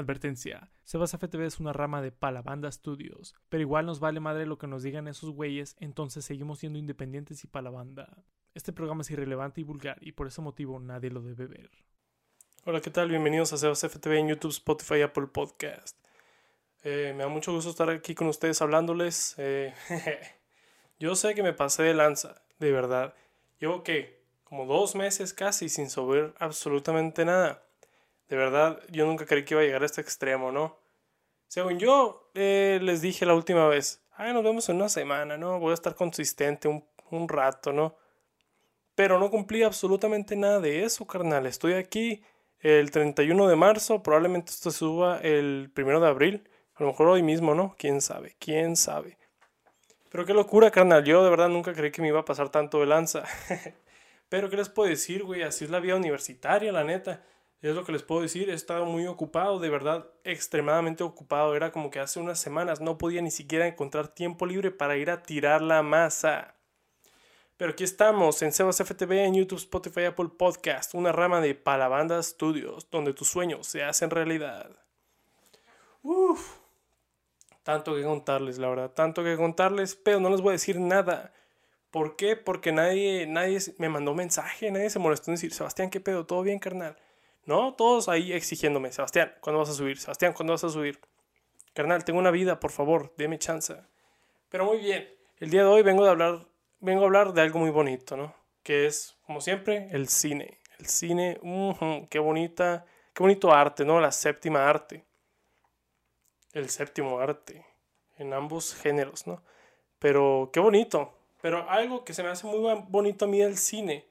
Advertencia. Sebas FTV es una rama de Palabanda Studios, pero igual nos vale madre lo que nos digan esos güeyes, entonces seguimos siendo independientes y Palabanda. Este programa es irrelevante y vulgar y por ese motivo nadie lo debe ver. Hola, ¿qué tal? Bienvenidos a Sebas FTV en YouTube, Spotify y Apple Podcast. Eh, me da mucho gusto estar aquí con ustedes hablándoles. Eh, yo sé que me pasé de lanza, de verdad. Llevo que como dos meses casi sin subir absolutamente nada. De verdad, yo nunca creí que iba a llegar a este extremo, ¿no? Según yo eh, les dije la última vez, ay, nos vemos en una semana, ¿no? Voy a estar consistente un, rato, ¿no? Pero no cumplí absolutamente nada de eso, carnal. Estoy aquí el 31 de marzo, probablemente esto suba el 1 de abril. A lo mejor hoy mismo, ¿no? ¿Quién sabe? ¿Quién sabe? Pero qué locura, carnal. Yo de verdad nunca creí que me iba a pasar tanto de lanza. Pero ¿qué les puedo decir, güey? Así es la vida universitaria, la neta. Es lo que les puedo decir, he estado muy ocupado, de verdad, extremadamente ocupado. Era como que hace unas semanas no podía ni siquiera encontrar tiempo libre para ir a tirar la masa. Pero aquí estamos en Sebas FTV, en YouTube, Spotify, Apple Podcast, una rama de Palabanda Studios, donde tus sueños se hacen realidad. Uf, tanto que contarles, la verdad, tanto que contarles, pero no les voy a decir nada. ¿Por qué? Porque nadie, nadie me mandó mensaje, nadie se molestó en decir, Sebastián, ¿qué pedo? ¿Todo bien, carnal? ¿No? Todos ahí exigiéndome, Sebastián, ¿cuándo vas a subir? Sebastián, ¿cuándo vas a subir? Carnal, tengo una vida, por favor, déme chance. Pero muy bien, el día de hoy vengo, de hablar, vengo a hablar de algo muy bonito, ¿no? Que es, como siempre, el cine. El cine, qué bonita, qué bonito arte, ¿no? La séptima arte. El séptimo arte, en ambos géneros, ¿no? Pero qué bonito. Pero algo que se me hace muy bonito a mí del cine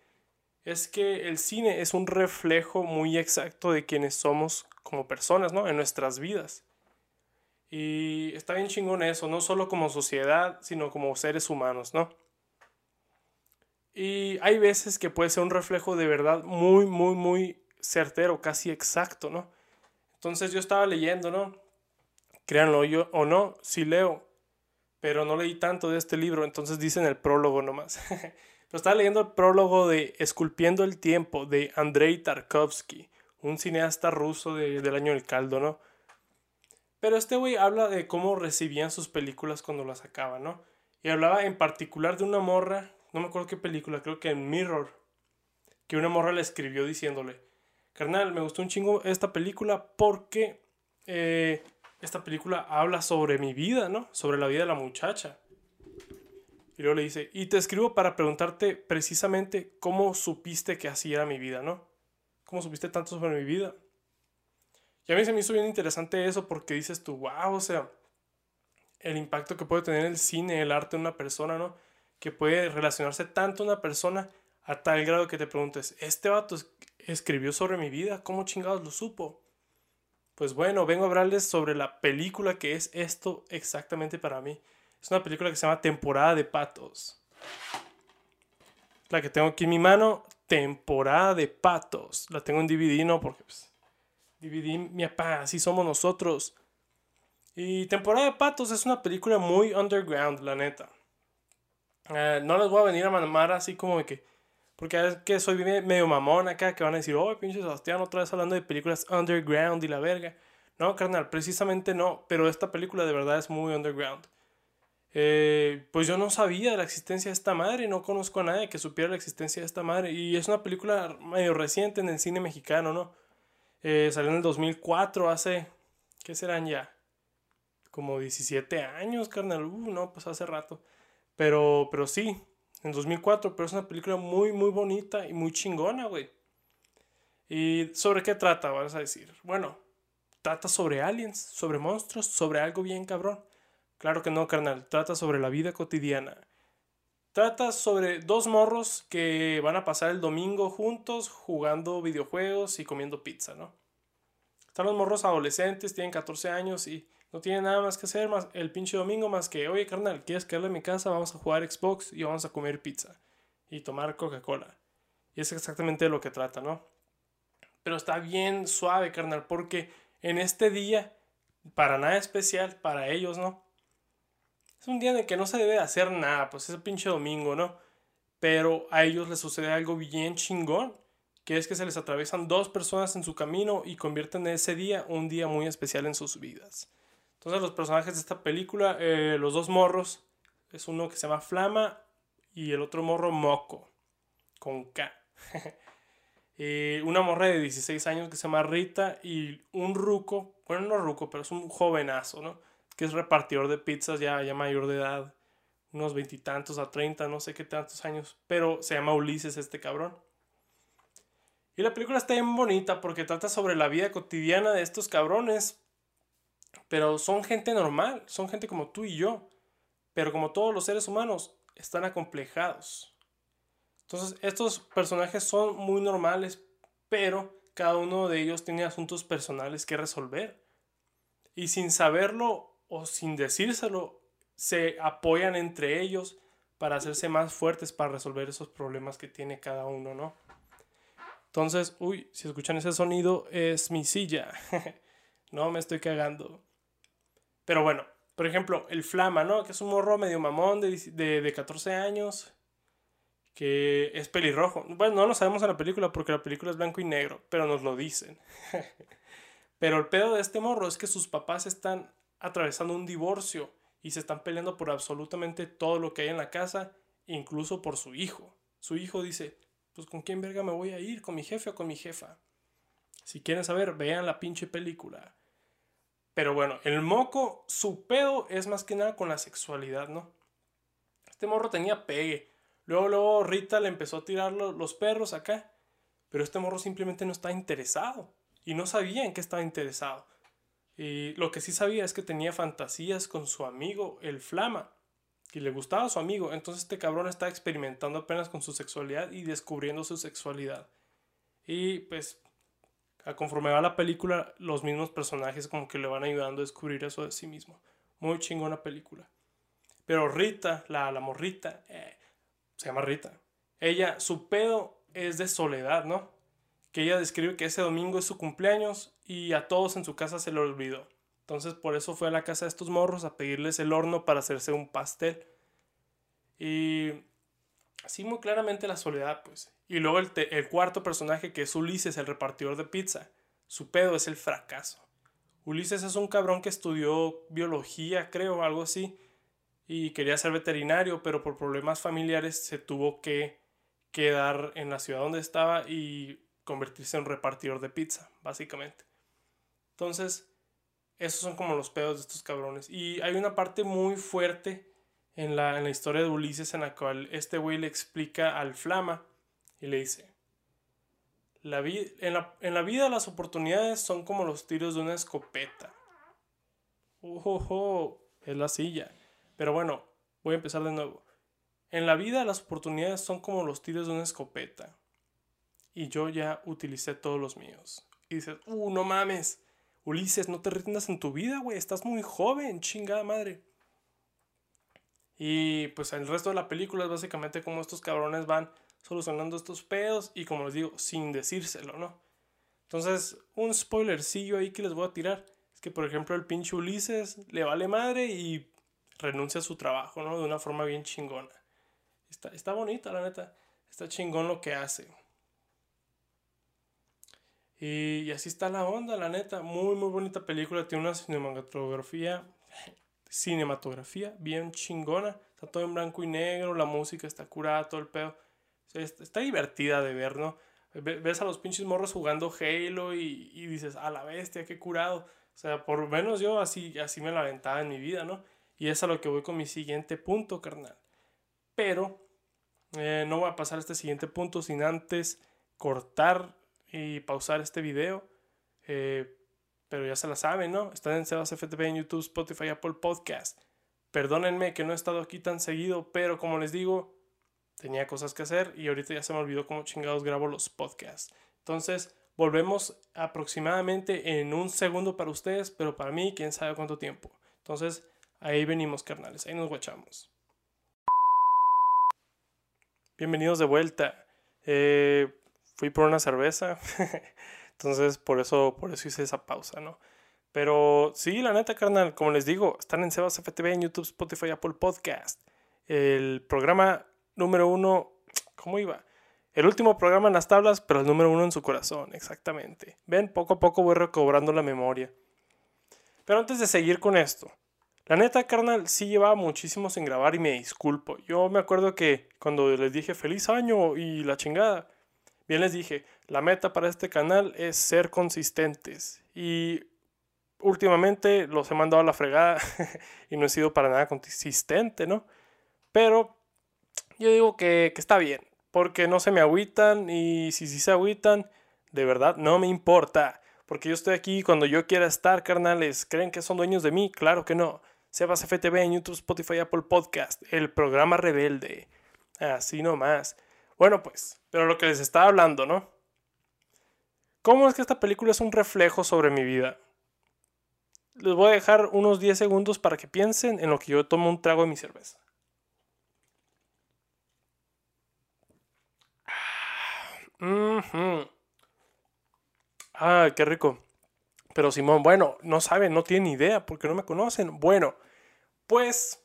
es que el cine es un reflejo muy exacto de quienes somos como personas, ¿no? En nuestras vidas. Y está bien chingón eso, no solo como sociedad, sino como seres humanos, ¿no? Y hay veces que puede ser un reflejo de verdad muy, muy, muy certero, casi exacto, ¿no? Entonces yo estaba leyendo, ¿no? Créanlo yo o no, sí leo, pero no leí tanto de este libro, entonces dicen el prólogo nomás. Pero estaba leyendo el prólogo de Esculpiendo el Tiempo de Andrei Tarkovsky, un cineasta ruso del año del caldo, ¿no? Pero este güey habla de cómo recibían sus películas cuando las sacaban, ¿no? Y hablaba en particular de una morra, no me acuerdo qué película, creo que en Mirror, que una morra le escribió diciéndole, carnal, me gustó un chingo esta película porque eh, esta película habla sobre mi vida, ¿no? Sobre la vida de la muchacha. Y luego le dice, y te escribo para preguntarte precisamente cómo supiste que así era mi vida, ¿no? ¿Cómo supiste tanto sobre mi vida? Y a mí se me hizo bien interesante eso porque dices tú, wow, o sea, el impacto que puede tener el cine, el arte de una persona, ¿no? Que puede relacionarse tanto una persona a tal grado que te preguntes, ¿este vato escribió sobre mi vida? ¿Cómo chingados lo supo? Pues bueno, vengo a hablarles sobre la película que es esto exactamente para mí. Es una película que se llama Temporada de Patos. La que tengo aquí en mi mano, Temporada de Patos. La tengo en DVD, ¿no? Porque pues, DVD, mi papá, así somos nosotros. Y Temporada de Patos es una película muy underground, la neta. Eh, no les voy a venir a mamar así como de que. Porque es que soy medio mamón acá, que van a decir, oh, pinche Sebastián, otra vez hablando de películas underground y la verga. No, carnal, precisamente no. Pero esta película de verdad es muy underground. Eh, pues yo no sabía la existencia de esta madre, no conozco a nadie que supiera la existencia de esta madre. Y es una película medio reciente en el cine mexicano, ¿no? Eh, salió en el 2004, hace, ¿qué serán ya? Como 17 años, carnal. Uh, no, pues hace rato. Pero, pero sí, en 2004, pero es una película muy, muy bonita y muy chingona, güey. ¿Y sobre qué trata, vas a decir? Bueno, trata sobre aliens, sobre monstruos, sobre algo bien cabrón. Claro que no, carnal. Trata sobre la vida cotidiana. Trata sobre dos morros que van a pasar el domingo juntos jugando videojuegos y comiendo pizza, ¿no? Están los morros adolescentes, tienen 14 años y no tienen nada más que hacer más el pinche domingo más que, oye, carnal, ¿quieres quedarle en mi casa? Vamos a jugar Xbox y vamos a comer pizza y tomar Coca-Cola. Y es exactamente lo que trata, ¿no? Pero está bien suave, carnal, porque en este día, para nada especial, para ellos, ¿no? Es un día en el que no se debe hacer nada, pues es el pinche domingo, ¿no? Pero a ellos les sucede algo bien chingón que es que se les atraviesan dos personas en su camino y convierten ese día un día muy especial en sus vidas. Entonces los personajes de esta película, eh, los dos morros, es uno que se llama Flama y el otro morro Moco, con K. Eh, una morra de 16 años que se llama Rita y un ruco, bueno no ruco, pero es un jovenazo, ¿no? Que es repartidor de pizzas ya, ya mayor de edad, unos veintitantos a treinta, no sé qué tantos años, pero se llama Ulises este cabrón. Y la película está bien bonita porque trata sobre la vida cotidiana de estos cabrones, pero son gente normal, son gente como tú y yo, pero como todos los seres humanos, están acomplejados. Entonces, estos personajes son muy normales, pero cada uno de ellos tiene asuntos personales que resolver. Y sin saberlo o sin decírselo, se apoyan entre ellos para hacerse más fuertes para resolver esos problemas que tiene cada uno, ¿no? Entonces, uy, si escuchan ese sonido, es mi silla. no me estoy cagando. Pero bueno, por ejemplo, el Flama, ¿no? Que es un morro medio mamón de, de, de 14 años que es pelirrojo. Bueno, no lo sabemos en la película porque la película es blanco y negro, pero nos lo dicen. pero el pedo de este morro es que sus papás están atravesando un divorcio y se están peleando por absolutamente todo lo que hay en la casa, incluso por su hijo. Su hijo dice, pues con quién verga me voy a ir, con mi jefe o con mi jefa. Si quieren saber, vean la pinche película. Pero bueno, el moco, su pedo es más que nada con la sexualidad, ¿no? Este morro tenía pegue Luego, luego Rita le empezó a tirar los perros acá. Pero este morro simplemente no estaba interesado. Y no sabía en qué estaba interesado. Y lo que sí sabía es que tenía fantasías con su amigo, el Flama. Y le gustaba a su amigo. Entonces este cabrón está experimentando apenas con su sexualidad y descubriendo su sexualidad. Y pues, a conforme va la película, los mismos personajes como que le van ayudando a descubrir eso de sí mismo. Muy chingona película. Pero Rita, la, la morrita, eh, se llama Rita. Ella, su pedo es de soledad, ¿no? Ella describe que ese domingo es su cumpleaños y a todos en su casa se le olvidó. Entonces por eso fue a la casa de estos morros a pedirles el horno para hacerse un pastel. Y así muy claramente la soledad, pues. Y luego el, el cuarto personaje que es Ulises, el repartidor de pizza. Su pedo es el fracaso. Ulises es un cabrón que estudió biología, creo, algo así y quería ser veterinario, pero por problemas familiares se tuvo que quedar en la ciudad donde estaba y convertirse en repartidor de pizza, básicamente. Entonces, esos son como los pedos de estos cabrones. Y hay una parte muy fuerte en la, en la historia de Ulises en la cual este güey le explica al Flama y le dice, la en, la, en, la, vida las oportunidades son como los tiros de una escopeta. Oh, oh, es la silla. Pero bueno, voy a empezar de nuevo. En la vida las oportunidades son como los tiros de una escopeta. Y yo ya utilicé todos los míos. Y dices, uh, no mames. Ulises, no te rindas en tu vida, güey. Estás muy joven, chingada madre. Y pues el resto de la película es básicamente como estos cabrones van solucionando estos pedos y como les digo, sin decírselo, ¿no? Entonces, un spoilercillo ahí que les voy a tirar es que, por ejemplo, el pinche Ulises le vale madre y renuncia a su trabajo, ¿no? De una forma bien chingona. Está, está bonita, la neta. Está chingón lo que hace. Y, así está la onda, la neta. Muy, muy bonita película. Tiene una cinematografía, cinematografía bien chingona. Está todo en blanco y negro. La música está curada, todo el pedo. Está, divertida de ver, ¿no? Ves a los pinches morros jugando Halo y, y dices, a la bestia, qué curado. O sea, por lo menos yo así, así me la aventaba en mi vida, ¿no? Y es a lo que voy con mi siguiente punto, carnal. Pero eh, no voy a pasar a este siguiente punto sin antes cortar y pausar este video. Eh, pero ya se la saben, ¿no? Están en Sebas FTV en YouTube, Spotify, Apple Podcast. Perdónenme que no he estado aquí tan seguido, pero como les digo, tenía cosas que hacer y ahorita ya se me olvidó cómo chingados grabo los podcasts. Entonces, volvemos aproximadamente en un segundo para ustedes, pero para mí, quién sabe cuánto tiempo. Entonces, Ahí venimos, carnales, ahí nos guachamos. Bienvenidos de vuelta. Eh, fui por una cerveza, entonces por eso, por eso hice esa pausa, ¿no? Pero sí, la neta, carnal, como les digo, están en Sebas FTV, en YouTube, Spotify, Apple Podcast. El programa número uno, ¿cómo iba? El último programa en las tablas, pero el número uno en su corazón, exactamente. Ven, poco a poco voy recobrando la memoria. Pero antes de seguir con esto, la neta, carnal, sí llevaba muchísimo sin grabar y me disculpo. Yo me acuerdo que cuando les dije feliz año y la chingada, bien les dije, la meta para este canal es ser consistentes. Y últimamente los he mandado a la fregada y no he sido para nada consistente, ¿no? Pero yo digo que, está bien, porque no se me agüitan y si sí se agüitan, de verdad no me importa. Porque yo estoy aquí cuando yo quiera estar, carnales. ¿Creen que son dueños de mí? Claro que no. Sebas FTV en YouTube, Spotify, Apple Podcast. El programa rebelde. Así nomás. Bueno, pues, pero lo que les estaba hablando, ¿no? ¿Cómo es que esta película es un reflejo sobre mi vida? Les voy a dejar unos 10 segundos para que piensen en lo que yo tomo un trago de mi cerveza. Ah, qué rico. Pero Simón, bueno, no saben, no tienen idea porque no me conocen. Bueno, pues,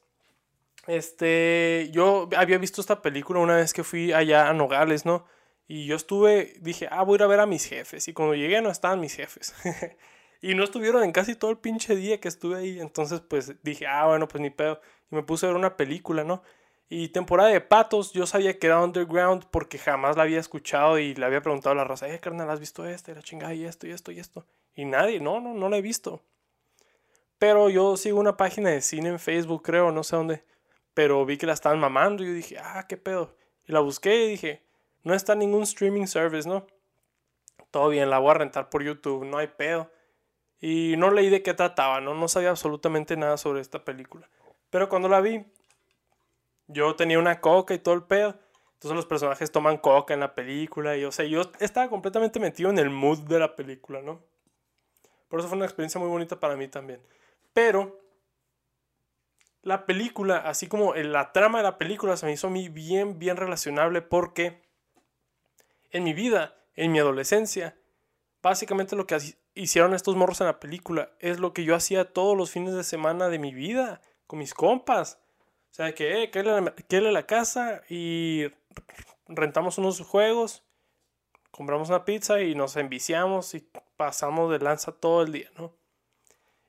este, yo había visto esta película una vez que fui allá a Nogales, ¿no? Y yo estuve, dije, ah, voy a ir a ver a mis jefes. Y cuando llegué no estaban mis jefes. y no estuvieron en casi todo el pinche día que estuve ahí. Entonces, pues dije, ah, bueno, pues ni pedo. Y me puse a ver una película, ¿no? Y temporada de patos, yo sabía que era underground porque jamás la había escuchado y le había preguntado a la raza, eh, carnal, ¿has visto esta? Y la chingada, y esto, y esto, y esto. Y nadie, no, no, no la he visto. Pero yo sigo una página de cine en Facebook, creo, no sé dónde. Pero vi que la estaban mamando y dije, ah, qué pedo. Y la busqué y dije, no está en ningún streaming service, ¿no? Todo bien, la voy a rentar por YouTube, no hay pedo. Y no leí de qué trataba, ¿no? No sabía absolutamente nada sobre esta película. Pero cuando la vi, yo tenía una coca y todo el pedo. Entonces los personajes toman coca en la película. Y o sea, yo estaba completamente metido en el mood de la película, ¿no? Por eso fue una experiencia muy bonita para mí también. Pero la película, así como la trama de la película, se me hizo a mí bien, bien relacionable porque en mi vida, en mi adolescencia, básicamente lo que hicieron estos morros en la película es lo que yo hacía todos los fines de semana de mi vida con mis compas. O sea, que, eh, que la casa y rentamos unos juegos, compramos una pizza y nos enviciamos y pasamos de lanza todo el día, ¿no?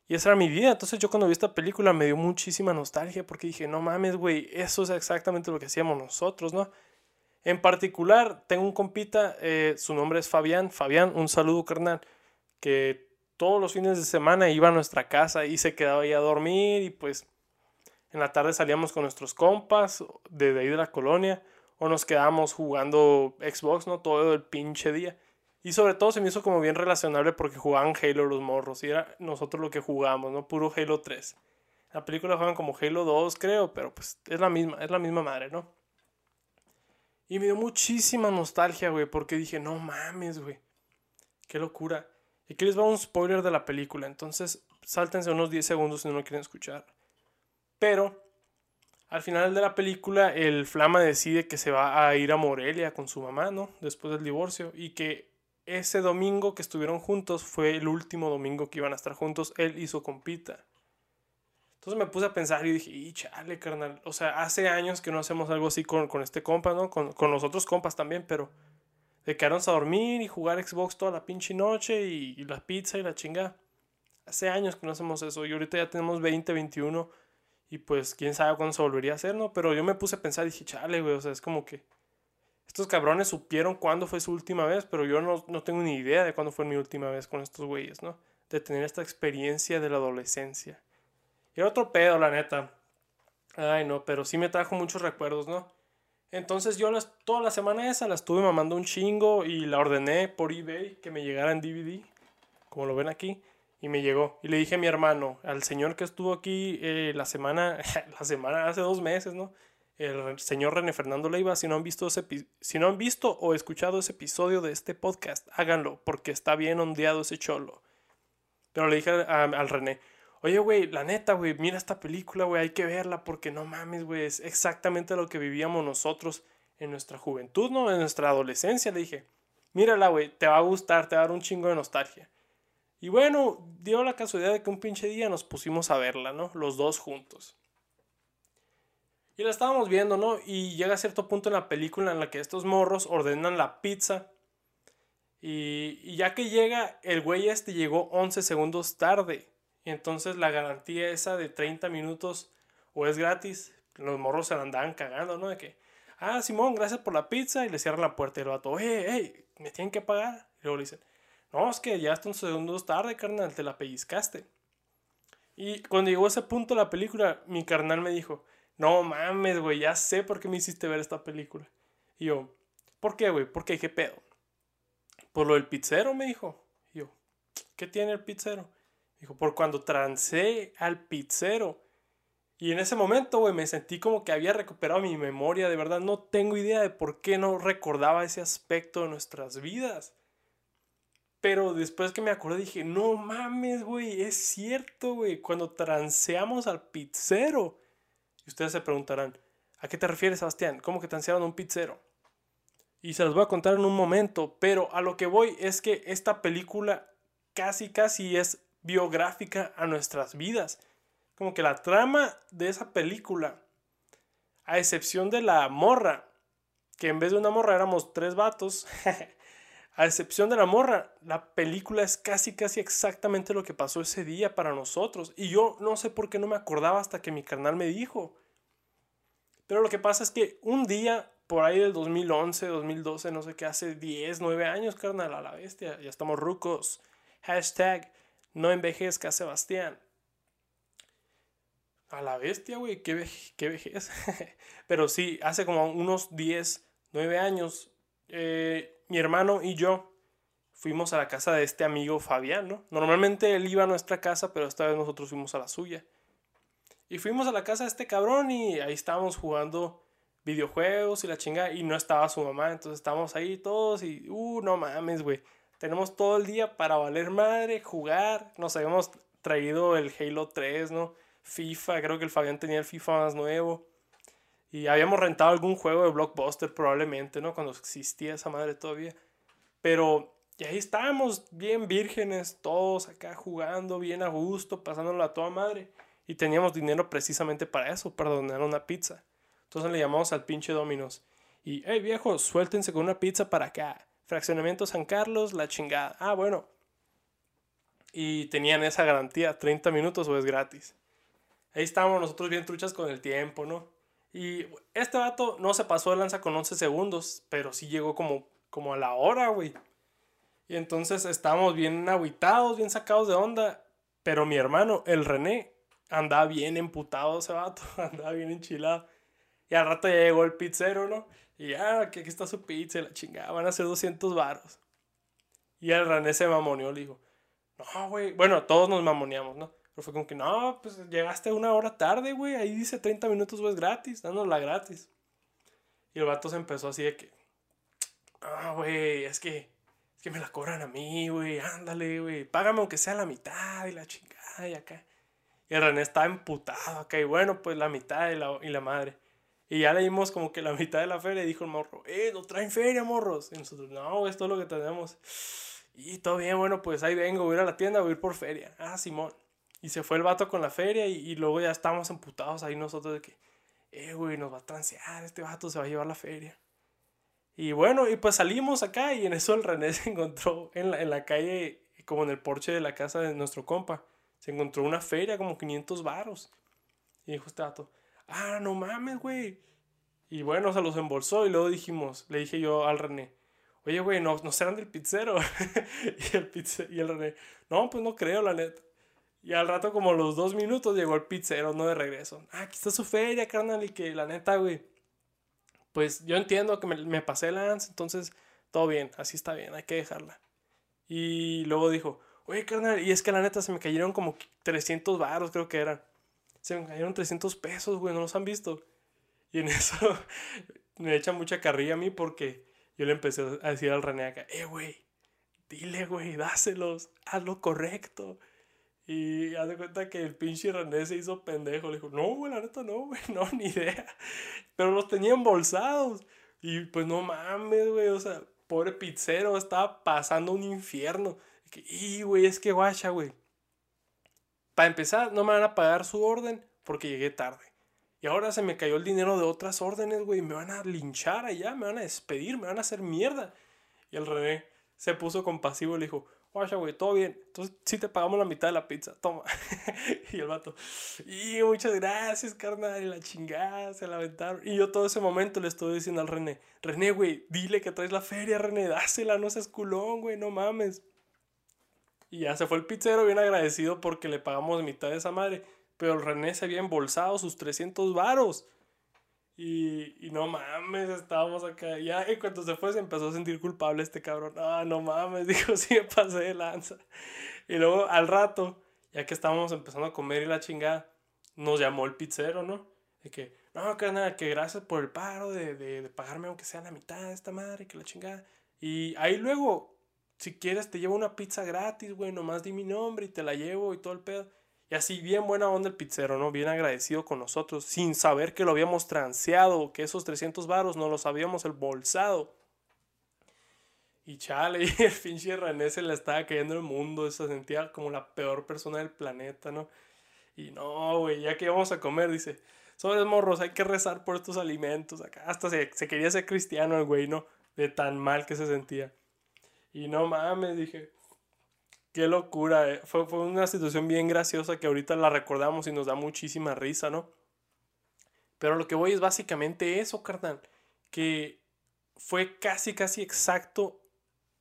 Y esa era mi vida. Entonces yo cuando vi esta película me dio muchísima nostalgia porque dije, no mames, güey, eso es exactamente lo que hacíamos nosotros, ¿no? En particular, tengo un compita, eh, su nombre es Fabián. Fabián, un saludo carnal, que todos los fines de semana iba a nuestra casa y se quedaba ahí a dormir y pues en la tarde salíamos con nuestros compas de ahí de la colonia o nos quedábamos jugando Xbox, ¿no? Todo el pinche día. Y sobre todo se me hizo como bien relacionable porque jugaban Halo los morros y era nosotros lo que jugábamos, ¿no? Puro Halo 3. La película juegan como Halo 2, creo, pero pues es la misma, es la misma madre, ¿no? Y me dio muchísima nostalgia, güey, porque dije, no mames, güey. Qué locura. Y aquí les va un spoiler de la película, entonces sáltense unos 10 segundos si no lo quieren escuchar. Pero al final de la película el Flama decide que se va a ir a Morelia con su mamá, ¿no? Después del divorcio y que ese domingo que estuvieron juntos fue el último domingo que iban a estar juntos él y su compita. Entonces me puse a pensar y dije, y chale, carnal. O sea, hace años que no hacemos algo así con, este compa, ¿no? Con, con, los otros compas también, pero de quedarnos a dormir y jugar Xbox toda la pinche noche y, y la pizza y la chinga. Hace años que no hacemos eso y ahorita ya tenemos 20, 21 y pues quién sabe cuándo se volvería a hacer, ¿no? Pero yo me puse a pensar y dije, chale, güey, o sea, es como que estos cabrones supieron cuándo fue su última vez, pero yo no, no tengo ni idea de cuándo fue mi última vez con estos güeyes, ¿no? De tener esta experiencia de la adolescencia. Y era otro pedo, la neta. Ay, no, pero sí me trajo muchos recuerdos, ¿no? Entonces yo las, toda la semana esa la estuve mamando un chingo y la ordené por eBay que me llegara en DVD, como lo ven aquí y me llegó. Y le dije a mi hermano, al señor que estuvo aquí eh, la semana, la semana hace dos meses, ¿no? El señor René Fernando Leiva, si no han visto ese, si no han visto o escuchado ese episodio de este podcast, háganlo, porque está bien ondeado ese cholo. Pero le dije al René, oye, güey, la neta, güey, mira esta película, güey, hay que verla, porque no mames, güey, es exactamente lo que vivíamos nosotros en nuestra juventud, ¿no? En nuestra adolescencia, le dije, mírala, güey, te va a gustar, te va a dar un chingo de nostalgia. Y bueno, dio la casualidad de que un pinche día nos pusimos a verla, ¿no? Los dos juntos. Y la estábamos viendo, ¿no? Y llega a cierto punto en la película en la que estos morros ordenan la pizza. Y, y ya que llega, el güey este llegó 11 segundos tarde. Y entonces la garantía esa de 30 minutos o es gratis, los morros se la andaban cagando, ¿no? De que, ah, Simón, gracias por la pizza. Y le cierran la puerta y el vato, hey, hey, me tienen que pagar. Y luego le dicen, no, es que ya está 11 segundos tarde, carnal, te la pellizcaste. Y cuando llegó ese punto de la película, mi carnal me dijo, no mames, güey, ya sé por qué me hiciste ver esta película. Y yo, ¿por qué, güey? ¿Por qué? ¿Qué pedo? Por lo del pizzero, me dijo. Y yo, ¿qué tiene el pizzero? Dijo, por cuando trancé al pizzero. Y en ese momento, güey, me sentí como que había recuperado mi memoria. De verdad, no tengo idea de por qué no recordaba ese aspecto de nuestras vidas. Pero después que me acordé dije, no mames, güey, es cierto, güey. Cuando transeamos al pizzero. Y ustedes se preguntarán, ¿a qué te refieres, Sebastián? ¿Cómo que transearon un pizzero? Y se los voy a contar en un momento. Pero a lo que voy es que esta película casi, casi es biográfica a nuestras vidas. Como que la trama de esa película, a excepción de la morra, que en vez de una morra éramos tres vatos, a excepción de la morra, la película es casi, casi exactamente lo que pasó ese día para nosotros. Y yo no sé por qué no me acordaba hasta que mi carnal me dijo. Pero lo que pasa es que un día, por ahí del 2011, 2012, no sé qué, hace 10, 9 años, carnal, a la bestia, ya estamos rucos. Hashtag no envejezca, Sebastián. A la bestia, güey, qué, qué vejez. Pero sí, hace como unos 10, 9 años, eh, mi hermano y yo fuimos a la casa de este amigo Fabián, ¿no? Normalmente él iba a nuestra casa, pero esta vez nosotros fuimos a la suya. Y fuimos a la casa de este cabrón y ahí estábamos jugando videojuegos y la chinga y no estaba su mamá, entonces estábamos ahí todos y, uh, no mames, güey. Tenemos todo el día para valer madre, jugar. Nos habíamos traído el Halo 3, ¿no? FIFA, creo que el Fabián tenía el FIFA más nuevo. Y habíamos rentado algún juego de Blockbuster probablemente, ¿no? Cuando existía esa madre todavía. Pero y ahí estábamos, bien vírgenes, todos acá jugando, bien a gusto, pasándolo a toda madre. Y teníamos dinero precisamente para eso, para donar una pizza. Entonces le llamamos al pinche Dominos. Y, hey viejo, suéltense con una pizza para acá. Fraccionamiento San Carlos, la chingada. Ah, bueno. Y tenían esa garantía, 30 minutos o es gratis. Ahí estábamos nosotros bien truchas con el tiempo, ¿no? Y este vato no se pasó de lanza con 11 segundos, pero sí llegó como, como a la hora, güey. Y entonces estábamos bien aguitados, bien sacados de onda. Pero mi hermano, el René, andaba bien emputado ese vato, andaba bien enchilado. Y al rato ya llegó el pizzero, ¿no? Y ya, que aquí está su pizza la chingada, van a ser 200 varos. Y el René se mamoneó, le dijo, no, güey. Bueno, todos nos mamoneamos, ¿no? Pero fue como que, no, pues llegaste una hora tarde, güey. Ahí dice 30 minutos, güey, es gratis, la gratis. Y el vato se empezó así de que, ah, güey, es que, es que me la cobran a mí, güey, ándale, güey. Págame aunque sea la mitad y la chingada y acá. Y el René estaba emputado acá. Y bueno, pues la mitad y la, y la madre. Y ya le dimos como que la mitad de la feria y dijo el morro, eh, no traen feria, morros. Y nosotros, no, esto es lo que tenemos. Y todo bien, bueno, pues ahí vengo, voy a ir a la tienda, voy a ir por feria. Ah, Simón. Y se fue el vato con la feria y, luego ya estábamos emputados ahí nosotros de que, eh, güey, nos va a transear, este vato se va a llevar la feria. Y bueno, y pues salimos acá y en eso el René se encontró en la, en la calle, como en el porche de la casa de nuestro compa. Se encontró una feria como 500 varos. Y dijo este vato, ah, no mames, güey. Y bueno, se los embolsó y luego dijimos, le dije yo al René, oye, güey, no, no serán del pizzero. y, el y el René, no, pues no creo, la neta. Y al rato, como los dos minutos, llegó el pizzero, no de regreso. Ah, aquí está su feria, carnal, y que la neta, güey. Pues yo entiendo que me, me pasé lance, entonces todo bien, así está bien, hay que dejarla. Y luego dijo, oye, carnal, y es que la neta se me cayeron como 300 baros, creo que eran se me cayeron 300 pesos, güey, no los han visto. Y en eso me echa mucha carrilla a mí porque yo le empecé a decir al René acá, eh, güey, dile, güey, dáselos, haz lo correcto. Y haz de cuenta que el pinche René se hizo pendejo. Le dijo, no, güey, la neta no, güey, no, ni idea. Pero los tenía embolsados. Y pues no mames, güey, o sea, pobre pizzero, estaba pasando un infierno. Y, güey, es que guacha, güey. Para empezar, no me van a pagar su orden porque llegué tarde. Y ahora se me cayó el dinero de otras órdenes, güey. Me van a linchar allá, me van a despedir, me van a hacer mierda. Y el René se puso compasivo y le dijo, guacha, güey, todo bien. Entonces sí te pagamos la mitad de la pizza, toma. y el vato, y muchas gracias, carnal. Y la chingada, se la aventaron. Y yo todo ese momento le estoy diciendo al René, René, güey, dile que traes la feria, René, dásela, no seas culón, güey, no mames. Y ya se fue el pizzero bien agradecido porque le pagamos mitad de esa madre. Pero el René se había embolsado sus 300 varos. Y, y, no mames, estábamos acá. Ya y cuando se fue se empezó a sentir culpable este cabrón. Ah, no mames, dijo, sí me pasé de lanza. Y luego al rato, ya que estábamos empezando a comer y la chingada, nos llamó el pizzero, ¿no? De que, no, nada que gracias por el paro de, de, de pagarme aunque sea la mitad de esta madre, que la chingada. Y ahí luego, si quieres, te llevo una pizza gratis, güey, nomás di mi nombre y te la llevo y todo el pedo. Y así bien buena onda el pizzero, ¿no? Bien agradecido con nosotros, sin saber que lo habíamos transeado, que esos 300 varos no los habíamos embolsado. Y chale, y el pinche René se le estaba cayendo el mundo, se sentía como la peor persona del planeta, ¿no? Y no, güey, ya que íbamos a comer, dice, sobres morros, hay que rezar por estos alimentos acá. Hasta se, se quería ser cristiano el güey, ¿no? De tan mal que se sentía. Y no mames, dije, Qué locura, eh. fue, fue una situación bien graciosa que ahorita la recordamos y nos da muchísima risa, ¿no? Pero lo que voy es básicamente eso, carnal. Que fue casi, casi exacto,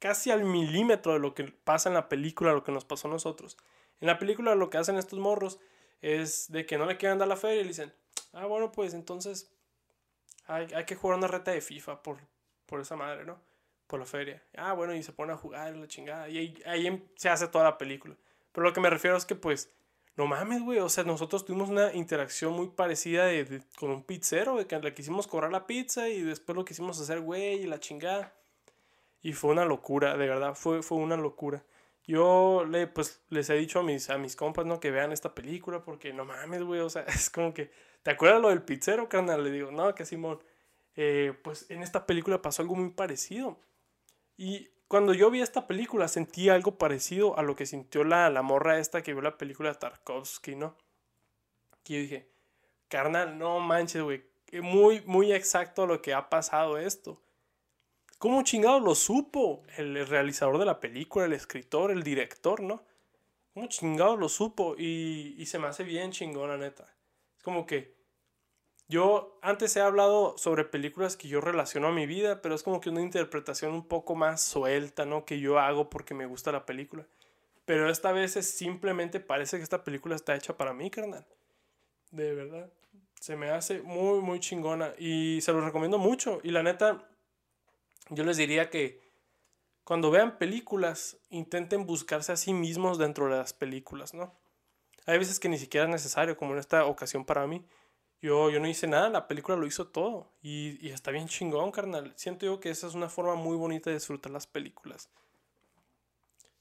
casi al milímetro de lo que pasa en la película, lo que nos pasó a nosotros. En la película lo que hacen estos morros es de que no le quieren dar la feria y le dicen, ah, bueno, pues entonces hay, hay que jugar una reta de FIFA por, por esa madre, ¿no? Por la feria. Ah, bueno, y se pone a jugar la chingada. Y ahí, ahí em, se hace toda la película. Pero lo que me refiero es que, pues, no mames, güey. O sea, nosotros tuvimos una interacción muy parecida de, con un pizzero, de que le quisimos cobrar la pizza y después lo quisimos hacer, güey, y la chingada. Y fue una locura, de verdad, fue, fue una locura. Yo le, pues, les he dicho a mis, a mis compas, ¿no? Que vean esta película porque no mames, güey. O sea, es como que, ¿te acuerdas lo del pizzero, carnal? Le digo, no, que Simón. Eh, pues en esta película pasó algo muy parecido. Y cuando yo vi esta película sentí algo parecido a lo que sintió la, la morra esta que vio la película Tarkovsky, ¿no? Que yo dije, carnal, no manches, güey. Muy, muy exacto lo que ha pasado esto. ¿Cómo chingado lo supo el realizador de la película, el escritor, el director, no? ¿Cómo chingado lo supo? Y, y se me hace bien chingón, la neta. Es como que yo antes he hablado sobre películas que yo relaciono a mi vida, pero es como que una interpretación un poco más suelta, ¿no? Que yo hago porque me gusta la película. Pero esta vez es simplemente parece que esta película está hecha para mí, carnal. De verdad. Se me hace muy, muy chingona. Y se lo recomiendo mucho. Y la neta, yo les diría que cuando vean películas, intenten buscarse a sí mismos dentro de las películas, ¿no? Hay veces que ni siquiera es necesario, como en esta ocasión para mí. Yo, yo no hice nada, la película lo hizo todo. Y, y está bien chingón, carnal. Siento yo que esa es una forma muy bonita de disfrutar las películas.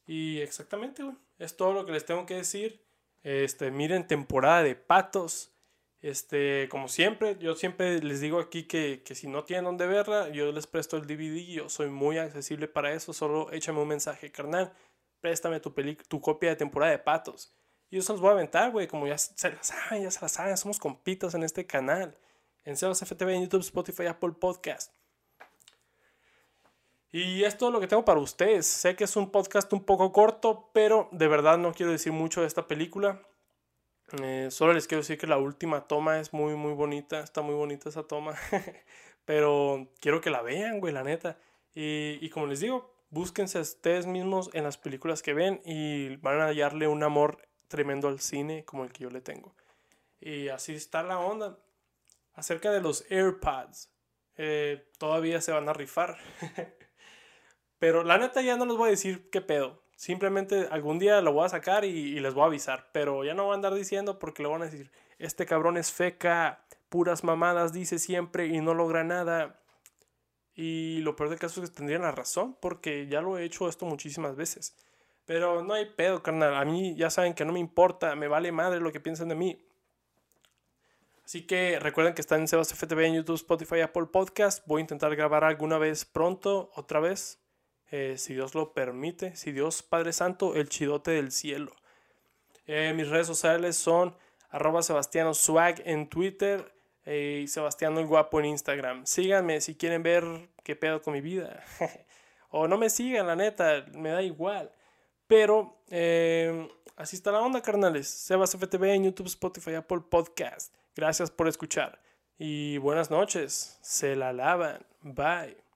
Y exactamente, güey. Es todo lo que les tengo que decir. Este, miren temporada de patos. Este, como siempre, yo siempre les digo aquí que, que si no tienen dónde verla, yo les presto el DVD. Yo soy muy accesible para eso. Solo échame un mensaje, carnal. Préstame tu, tu copia de temporada de patos. Y eso los voy a aventar, güey, como ya se la saben, ya se la saben, somos compitas en este canal. En Sebas FTV, en YouTube, Spotify, Apple Podcast. Y es todo lo que tengo para ustedes. Sé que es un podcast un poco corto, pero de verdad no quiero decir mucho de esta película. Eh, solo les quiero decir que la última toma es muy, muy bonita. Está muy bonita esa toma. pero quiero que la vean, güey, la neta. Y, y como les digo, búsquense a ustedes mismos en las películas que ven y van a hallarle un amor tremendo al cine como el que yo le tengo. Y así está la onda. Acerca de los AirPods, eh, todavía se van a rifar. Pero la neta ya no les voy a decir qué pedo. Simplemente algún día lo voy a sacar y, les voy a avisar. Pero ya no voy a andar diciendo porque le van a decir, este cabrón es feca, puras mamadas dice siempre y no logra nada. Y lo peor del caso es que tendrían la razón porque ya lo he hecho esto muchísimas veces. Pero no hay pedo, carnal. A mí ya saben que no me importa, me vale madre lo que piensan de mí. Así que recuerden que están en Sebas FTV en YouTube, Spotify, Apple Podcast. Voy a intentar grabar alguna vez pronto, otra vez, eh, si Dios lo permite. Si Dios Padre Santo, el chidote del cielo. Eh, mis redes sociales son arroba Sebastiano Swag en Twitter, eh, Sebastián el Guapo en Instagram. Síganme si quieren ver qué pedo con mi vida. o no me sigan, la neta, me da igual. Pero eh, así está la onda, carnales. Sebas FTV en YouTube, Spotify, Apple Podcast. Gracias por escuchar. Y buenas noches. Se la lavan. Bye.